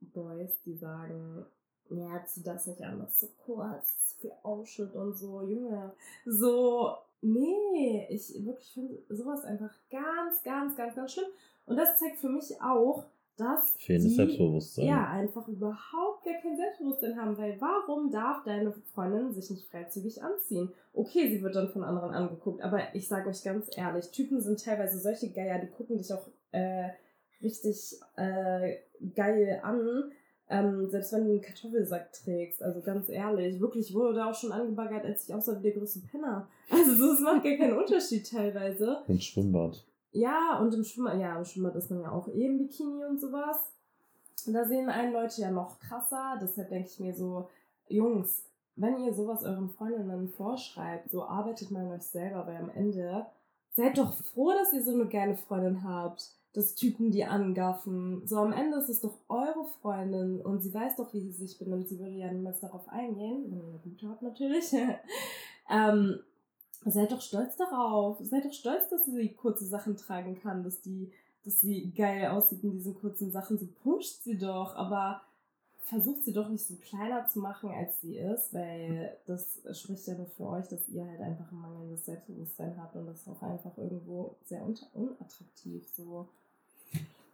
Boys, die sagen, ja, zieh das nicht an, das ist so kurz, für Ausschnitt und so, Junge, so, nee, ich wirklich finde sowas einfach ganz, ganz, ganz, ganz schlimm. Und das zeigt für mich auch, dass Fehlendes Selbstbewusstsein. Ja, einfach überhaupt gar kein Selbstbewusstsein haben, weil warum darf deine Freundin sich nicht freizügig anziehen? Okay, sie wird dann von anderen angeguckt, aber ich sage euch ganz ehrlich, Typen sind teilweise solche Geier, die gucken dich auch äh, richtig äh, geil an, ähm, selbst wenn du einen Kartoffelsack trägst. Also ganz ehrlich, wirklich, ich wurde da auch schon angebaggert, als ich aussah wie der größte Penner. Also das macht gar keinen Unterschied teilweise. Im Schwimmbad. Ja, und im Schwimmbad, ja, im Schwimmbad ist man ja auch eh im Bikini und sowas. Und da sehen einen Leute ja noch krasser. Deshalb denke ich mir so, Jungs, wenn ihr sowas euren Freundinnen vorschreibt, so arbeitet mal an euch selber, weil am Ende seid doch froh, dass ihr so eine geile Freundin habt. Das Typen, die angaffen. So am Ende ist es doch eure Freundin und sie weiß doch, wie sie sich benimmt. Sie würde ja niemals darauf eingehen, wenn ihr eine gute habt natürlich. *laughs* ähm, Seid doch stolz darauf. Seid doch stolz, dass sie kurze Sachen tragen kann, dass die, dass sie geil aussieht in diesen kurzen Sachen. So pusht sie doch, aber versucht sie doch nicht so kleiner zu machen, als sie ist, weil das spricht ja nur für euch, dass ihr halt einfach ein mangelndes Selbstbewusstsein habt und das ist auch einfach irgendwo sehr unattraktiv so.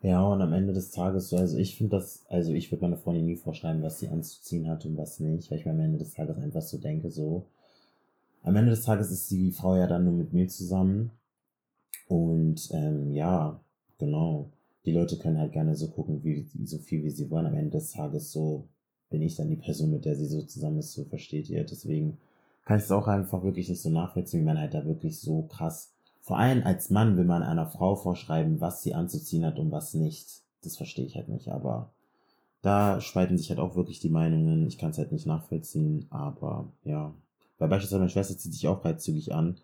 Ja, und am Ende des Tages so, also ich finde das, also ich würde meiner Freundin nie vorschreiben, was sie anzuziehen hat und was nicht, weil ich mir am Ende des Tages einfach so denke, so, am Ende des Tages ist die Frau ja dann nur mit mir zusammen. Und ähm, ja, genau. Die Leute können halt gerne so gucken, wie so viel wie sie wollen. Am Ende des Tages so bin ich dann die Person, mit der sie so zusammen ist, so versteht ihr. Deswegen kann ich es auch einfach wirklich nicht so nachvollziehen, wie man halt da wirklich so krass. Vor allem als Mann will man einer Frau vorschreiben, was sie anzuziehen hat und was nicht. Das verstehe ich halt nicht, aber da spalten sich halt auch wirklich die Meinungen. Ich kann es halt nicht nachvollziehen, aber ja, weil beispielsweise meine Schwester zieht sich auch freizügig an.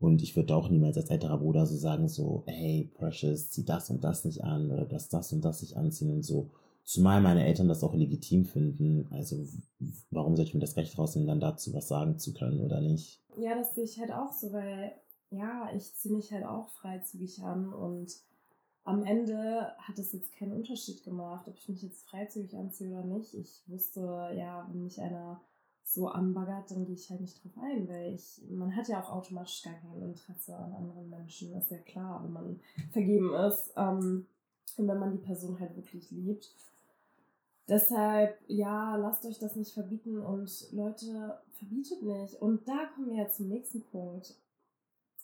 Und ich würde auch niemals als älterer Bruder so sagen, so, hey, Precious, zieh das und das nicht an oder das, das und das nicht anziehen und so. Zumal meine Eltern das auch legitim finden. Also, warum soll ich mir das Recht rausnehmen, dann dazu was sagen zu können oder nicht? Ja, das sehe ich halt auch so, weil, ja, ich ziehe mich halt auch freizügig an und am Ende hat es jetzt keinen Unterschied gemacht, ob ich mich jetzt freizügig anziehe oder nicht. Ich wusste, ja, wenn mich einer so anbaggert, dann gehe ich halt nicht drauf ein, weil ich, man hat ja auch automatisch gar kein Interesse an anderen Menschen, das ist ja klar, wenn man vergeben ist ähm, und wenn man die Person halt wirklich liebt. Deshalb, ja, lasst euch das nicht verbieten und Leute, verbietet nicht. Und da kommen wir jetzt zum nächsten Punkt.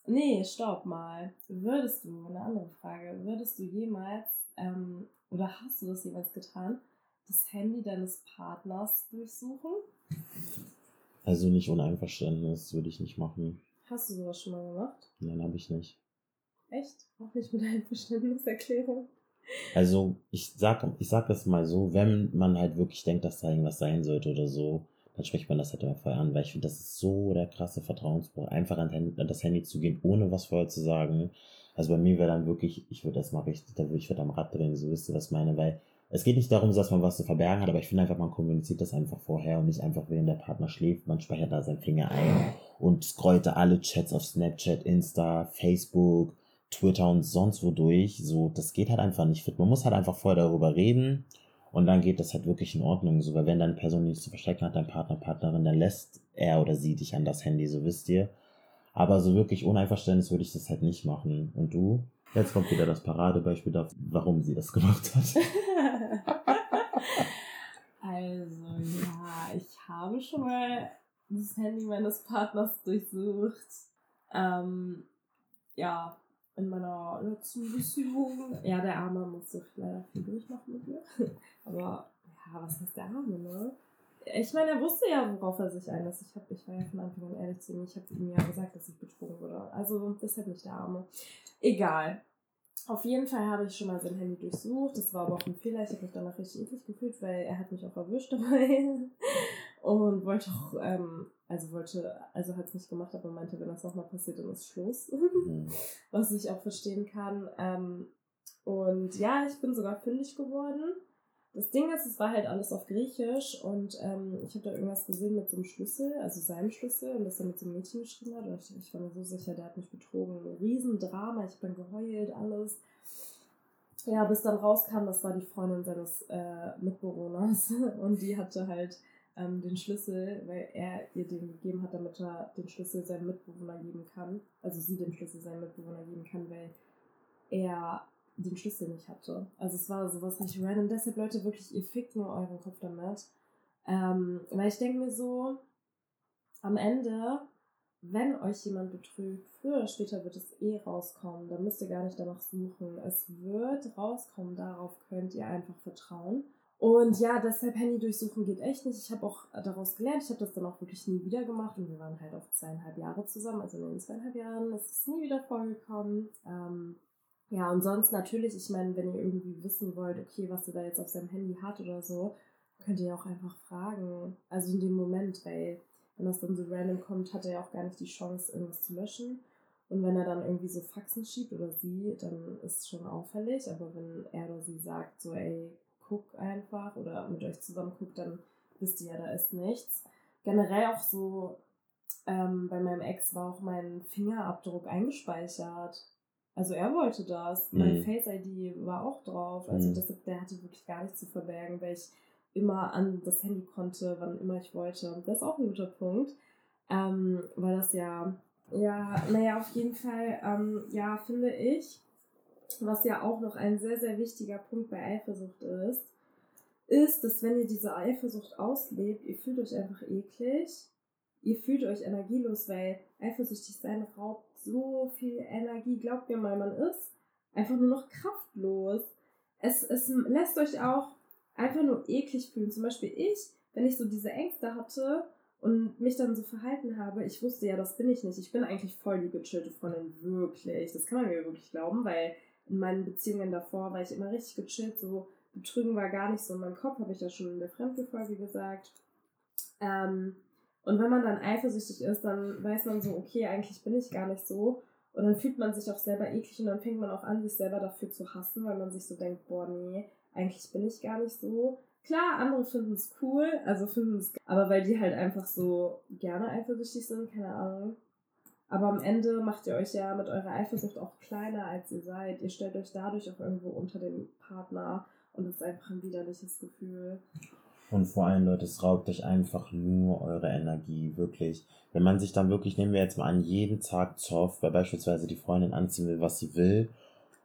Nee, stopp mal. Würdest du, eine andere Frage, würdest du jemals, ähm, oder hast du das jemals getan, das Handy deines Partners durchsuchen? Also nicht ohne Einverständnis würde ich nicht machen. Hast du sowas schon mal gemacht? Nein, habe ich nicht. Echt? Auch nicht mit Einverständniserklärung? Also ich sag, ich sag das mal so, wenn man halt wirklich denkt, dass da irgendwas sein sollte oder so, dann spricht man das halt immer vorher an, weil ich finde, das ist so der krasse Vertrauensbruch, einfach an, das Handy zu gehen, ohne was vorher zu sagen. Also bei mir wäre dann wirklich, ich würde erstmal richtig, da würde ich würde am Rad drehen, so wisst ihr, was ich meine, weil es geht nicht darum, dass man was zu verbergen hat, aber ich finde einfach, man kommuniziert das einfach vorher und nicht einfach, während der Partner schläft. Man speichert da seinen Finger ein und scrollt da alle Chats auf Snapchat, Insta, Facebook, Twitter und sonst wo durch. So, das geht halt einfach nicht Man muss halt einfach vorher darüber reden und dann geht das halt wirklich in Ordnung. So, weil wenn deine Person nichts zu verstecken hat, dein Partner, Partnerin, dann lässt er oder sie dich an das Handy, so wisst ihr. Aber so wirklich ohne Einverständnis würde ich das halt nicht machen. Und du? Jetzt kommt wieder das Paradebeispiel dafür, warum sie das gemacht hat. *laughs* also ja, ich habe schon mal das Handy meines Partners durchsucht. Ähm, ja, in meiner letzten Beziehung. Ja, der Arme musste leider viel durchmachen mit mir. *laughs* Aber ja, was heißt der Arme, ne? Ich meine, er wusste ja, worauf er sich einlässt. Ich, hab, ich war ja von Anfang an ehrlich zu ihm. Ich habe ihm ja gesagt, dass ich betrogen wurde. Also deshalb nicht der Arme. Egal. Auf jeden Fall habe ich schon mal sein Handy durchsucht. Das war aber auch ein Fehler. Ich habe mich danach richtig eklig gefühlt, weil er hat mich auch erwischt dabei. *laughs* Und wollte auch, ähm, also wollte, also hat es nicht gemacht, aber meinte, wenn das nochmal passiert, dann ist Schluss. Mhm. *laughs* Was ich auch verstehen kann. Ähm, und ja, ich bin sogar fündig geworden. Das Ding ist, es war halt alles auf Griechisch und ähm, ich habe da irgendwas gesehen mit so einem Schlüssel, also seinem Schlüssel, und das er mit so einem Mädchen geschrieben hat. Und ich, ich war mir so sicher, der hat mich betrogen. Ein Riesendrama, ich bin geheult, alles. Ja, bis dann rauskam, das war die Freundin seines äh, Mitbewohners *laughs* und die hatte halt ähm, den Schlüssel, weil er ihr den gegeben hat, damit er den Schlüssel seinem Mitbewohner geben kann. Also sie den Schlüssel seinem Mitbewohner geben kann, weil er den Schlüssel nicht hatte. Also es war sowas richtig random. Deshalb, Leute, wirklich, ihr fickt nur euren Kopf damit. Ähm, weil ich denke mir so, am Ende, wenn euch jemand betrügt, früher oder später wird es eh rauskommen. Da müsst ihr gar nicht danach suchen. Es wird rauskommen, darauf könnt ihr einfach vertrauen. Und ja, deshalb Handy durchsuchen geht echt nicht. Ich habe auch daraus gelernt. Ich habe das dann auch wirklich nie wieder gemacht. Und wir waren halt auch zweieinhalb Jahre zusammen. Also in den zweieinhalb Jahren ist es nie wieder vorgekommen. Ähm, ja, und sonst natürlich, ich meine, wenn ihr irgendwie wissen wollt, okay, was er da jetzt auf seinem Handy hat oder so, könnt ihr auch einfach fragen. Also in dem Moment, weil wenn das dann so random kommt, hat er ja auch gar nicht die Chance, irgendwas zu löschen. Und wenn er dann irgendwie so Faxen schiebt oder sie, dann ist es schon auffällig. Aber wenn er oder sie sagt, so, ey, guck einfach oder mit euch zusammen guckt, dann wisst ihr ja, da ist nichts. Generell auch so, ähm, bei meinem Ex war auch mein Fingerabdruck eingespeichert. Also er wollte das. Mhm. Mein Face ID war auch drauf. Also mhm. das, der hatte wirklich gar nichts zu verbergen, weil ich immer an das Handy konnte, wann immer ich wollte. Das ist auch ein guter Punkt. Ähm, weil das ja, ja, naja, auf jeden Fall, ähm, ja, finde ich, was ja auch noch ein sehr, sehr wichtiger Punkt bei Eifersucht ist, ist, dass wenn ihr diese Eifersucht auslebt, ihr fühlt euch einfach eklig, ihr fühlt euch energielos, weil eifersüchtig sein raubt so viel Energie. Glaubt mir mal, man ist einfach nur noch kraftlos. Es, es lässt euch auch einfach nur eklig fühlen. Zum Beispiel ich, wenn ich so diese Ängste hatte und mich dann so verhalten habe, ich wusste ja, das bin ich nicht. Ich bin eigentlich voll die gechillte Freundin, wirklich. Das kann man mir wirklich glauben, weil in meinen Beziehungen davor war ich immer richtig gechillt, so Betrügen war gar nicht so in meinem Kopf, habe ich ja schon in der Fremdgefolge gesagt. Ähm, und wenn man dann eifersüchtig ist, dann weiß man so, okay, eigentlich bin ich gar nicht so. Und dann fühlt man sich auch selber eklig und dann fängt man auch an, sich selber dafür zu hassen, weil man sich so denkt, boah, nee, eigentlich bin ich gar nicht so. Klar, andere finden es cool, also finden es, aber weil die halt einfach so gerne eifersüchtig sind, keine Ahnung. Aber am Ende macht ihr euch ja mit eurer Eifersucht auch kleiner, als ihr seid. Ihr stellt euch dadurch auch irgendwo unter den Partner und es ist einfach ein widerliches Gefühl. Und vor allem, Leute, es raubt euch einfach nur eure Energie, wirklich. Wenn man sich dann wirklich, nehmen wir jetzt mal an, jeden Tag zofft, weil beispielsweise die Freundin anziehen will, was sie will,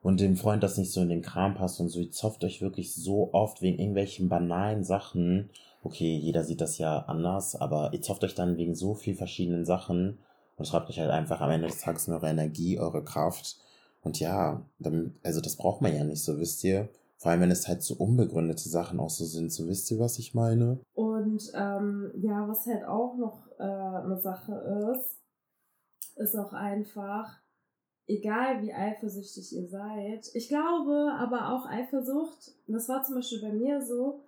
und dem Freund das nicht so in den Kram passt und so, ihr zofft euch wirklich so oft wegen irgendwelchen banalen Sachen. Okay, jeder sieht das ja anders, aber ihr zofft euch dann wegen so viel verschiedenen Sachen und es raubt euch halt einfach am Ende des Tages eure Energie, eure Kraft. Und ja, dann, also das braucht man ja nicht so, wisst ihr? Vor allem, wenn es halt so unbegründete Sachen auch so sind. So wisst ihr, was ich meine? Und ähm, ja, was halt auch noch äh, eine Sache ist, ist auch einfach, egal wie eifersüchtig ihr seid. Ich glaube aber auch Eifersucht, das war zum Beispiel bei mir so,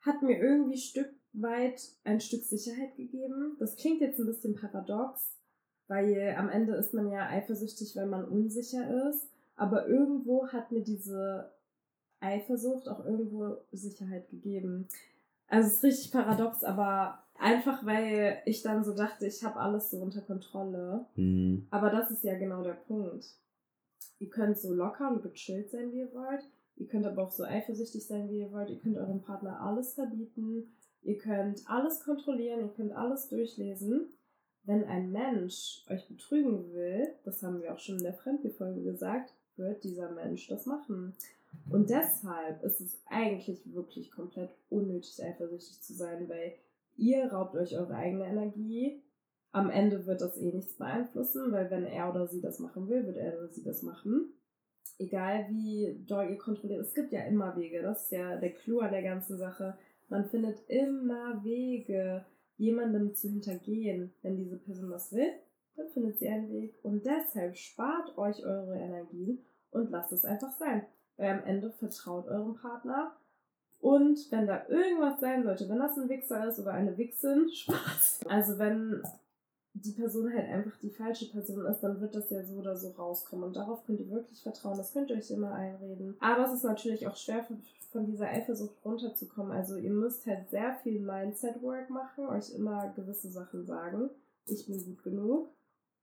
hat mir irgendwie Stück weit ein Stück Sicherheit gegeben. Das klingt jetzt ein bisschen paradox, weil am Ende ist man ja eifersüchtig, weil man unsicher ist. Aber irgendwo hat mir diese Eifersucht auch irgendwo Sicherheit gegeben. Also es ist richtig paradox, aber einfach weil ich dann so dachte, ich habe alles so unter Kontrolle. Mhm. Aber das ist ja genau der Punkt. Ihr könnt so locker und gechillt sein, wie ihr wollt. Ihr könnt aber auch so eifersüchtig sein, wie ihr wollt. Ihr könnt eurem Partner alles verbieten. Ihr könnt alles kontrollieren. Ihr könnt alles durchlesen. Wenn ein Mensch euch betrügen will, das haben wir auch schon in der Fremdgefolge gesagt, wird dieser Mensch das machen. Und deshalb ist es eigentlich wirklich komplett unnötig, eifersüchtig zu sein, weil ihr raubt euch eure eigene Energie. Am Ende wird das eh nichts beeinflussen, weil wenn er oder sie das machen will, wird er oder sie das machen. Egal wie doll ihr kontrolliert. Es gibt ja immer Wege. Das ist ja der Clou an der ganzen Sache. Man findet immer Wege, jemandem zu hintergehen. Wenn diese Person das will, dann findet sie einen Weg. Und deshalb spart euch eure Energien und lasst es einfach sein weil am Ende vertraut eurem Partner. Und wenn da irgendwas sein sollte, wenn das ein Wichser ist oder eine Wichsin, *laughs* Spaß. Also wenn die Person halt einfach die falsche Person ist, dann wird das ja so oder so rauskommen. Und darauf könnt ihr wirklich vertrauen. Das könnt ihr euch immer einreden. Aber es ist natürlich auch schwer von dieser Eifersucht runterzukommen. Also ihr müsst halt sehr viel Mindset-Work machen, euch immer gewisse Sachen sagen. Ich bin gut genug.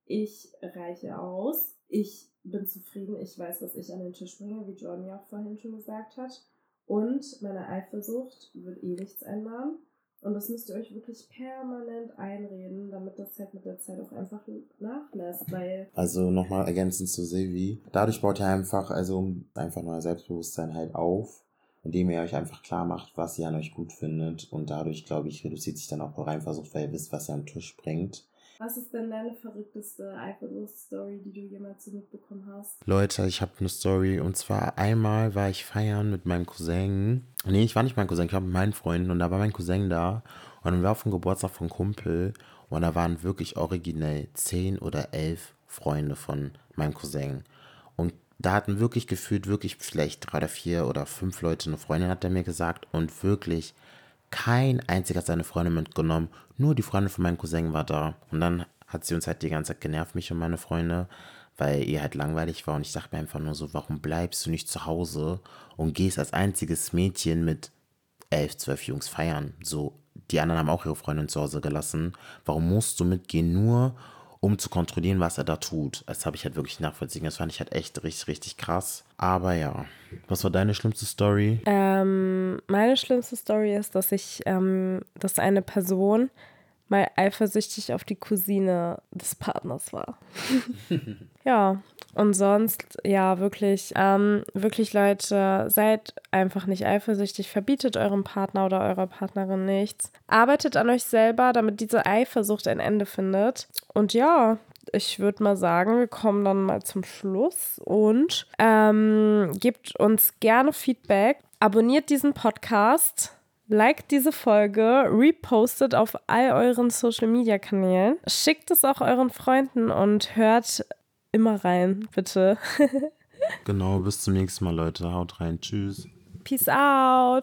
Ich reiche aus. Ich bin zufrieden. Ich weiß, was ich an den Tisch bringe, wie Jordan ja auch vorhin schon gesagt hat. Und meine Eifersucht wird eh nichts ändern. Und das müsst ihr euch wirklich permanent einreden, damit das halt mit der Zeit auch einfach nachlässt, weil. Also nochmal ergänzend zu Silvi. Dadurch baut ihr einfach, also einfach neuer Selbstbewusstsein halt auf, indem ihr euch einfach klar macht, was ihr an euch gut findet. Und dadurch, glaube ich, reduziert sich dann auch eure Eifersucht, weil ihr wisst, was ihr am Tisch bringt. Was ist denn deine verrückteste Eifersuchtsstory, die du jemals so mitbekommen hast? Leute, ich habe eine Story und zwar einmal war ich feiern mit meinem Cousin. Nee, ich war nicht mein Cousin, ich war mit meinen Freunden und da war mein Cousin da und dann war auf dem Geburtstag von Kumpel und da waren wirklich originell zehn oder elf Freunde von meinem Cousin. Und da hatten wirklich gefühlt, wirklich vielleicht drei oder vier oder fünf Leute eine Freundin, hat er mir gesagt. Und wirklich kein einziger hat seine Freunde mitgenommen. Nur die Freundin von meinem Cousin war da. Und dann hat sie uns halt die ganze Zeit genervt, mich und meine Freunde, weil ihr halt langweilig war. Und ich dachte mir einfach nur so, warum bleibst du nicht zu Hause und gehst als einziges Mädchen mit elf, zwölf Jungs feiern? So, die anderen haben auch ihre Freundin zu Hause gelassen. Warum musst du mitgehen? Nur um zu kontrollieren, was er da tut. Das habe ich halt wirklich nachvollziehen. Das fand ich halt echt richtig, richtig krass. Aber ja, was war deine schlimmste Story? Ähm, meine schlimmste Story ist, dass ich, ähm, dass eine Person mal eifersüchtig auf die Cousine des Partners war. *laughs* ja, und sonst, ja, wirklich, ähm, wirklich Leute, seid einfach nicht eifersüchtig, verbietet eurem Partner oder eurer Partnerin nichts. Arbeitet an euch selber, damit diese Eifersucht ein Ende findet. Und ja, ich würde mal sagen, wir kommen dann mal zum Schluss und ähm, gebt uns gerne Feedback. Abonniert diesen Podcast Liked diese Folge, repostet auf all euren Social Media Kanälen, schickt es auch euren Freunden und hört immer rein, bitte. *laughs* genau, bis zum nächsten Mal, Leute. Haut rein. Tschüss. Peace out.